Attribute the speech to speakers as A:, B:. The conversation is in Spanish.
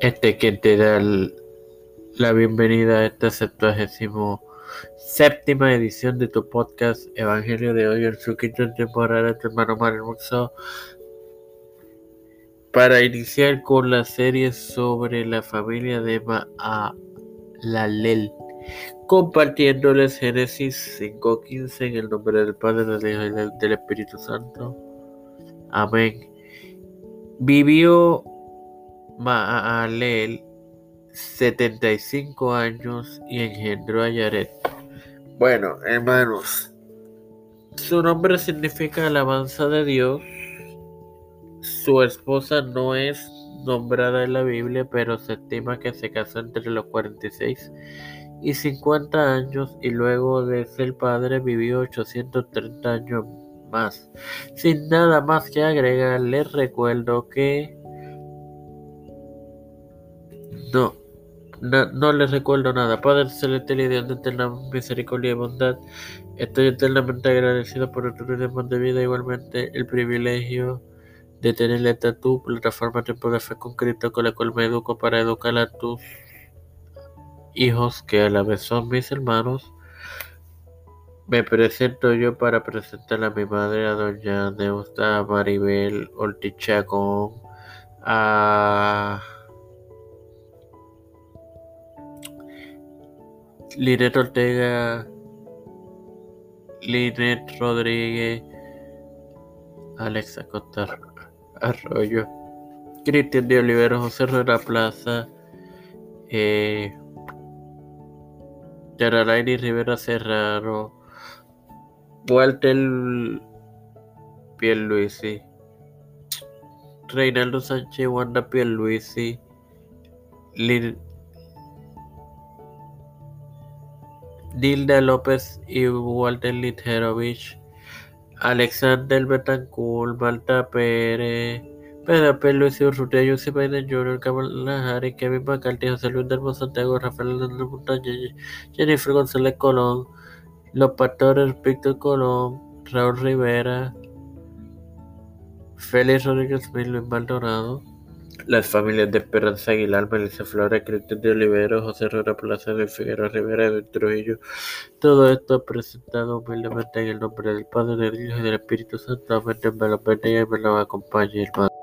A: este que te da la bienvenida a esta septuagésimo séptima edición de tu podcast Evangelio de hoy en su quinta temporada, tu hermano Mario para iniciar con la serie sobre la familia de Maalalel, compartiéndoles Génesis 5.15 en el nombre del Padre, del Hijo y del Espíritu Santo. Amén. Vivió Maalel 75 años y engendró a Yaret. Bueno, hermanos, su nombre significa alabanza de Dios. Su esposa no es nombrada en la Biblia, pero se estima que se casó entre los 46 y 50 años y luego de ser padre vivió 830 años más. Sin nada más que agregar, les recuerdo que no, no, les recuerdo nada. Padre celestial y Dios de eterna misericordia y bondad, estoy eternamente agradecido por tu tiempo de vida. Igualmente, el privilegio de tener esta tu plataforma Tiempo de Fe con Cristo, con la cual me educo para educar a tus hijos, que a la vez son mis hermanos. Me presento yo para presentar a mi madre, a doña Neusta Maribel Ortichagón, a Linet Ortega, Linet Rodríguez, Alexa Costa Arroyo, Cristian de Olivero, José Rueda Plaza, eh, Rivera Serraro, Walter Pierluisi, Reinaldo Sánchez, Wanda Pierluisi, Lin Dilda López y Walter Litjerovich, Alexander Betancourt, Malta Pérez, Pedro P. Luis Urrutia, José Biden Jr., Kamala Harris, Kevin McCarthy, José Luis del Santiago, Rafael Hernández Montaña, Jennifer González Colón, Los Pastores, Víctor Colón, Raúl Rivera, Félix Rodríguez Luis Maldonado. Las familias de Esperanza Aguilar, Melissa Flores, Cristian de Olivero, José Rora Plaza de Figueroa Rivera de Trujillo. Todo esto presentado humildemente en el nombre del Padre, del Hijo y del Espíritu Santo. Amén. Me lo y me lo acompañe, hermano.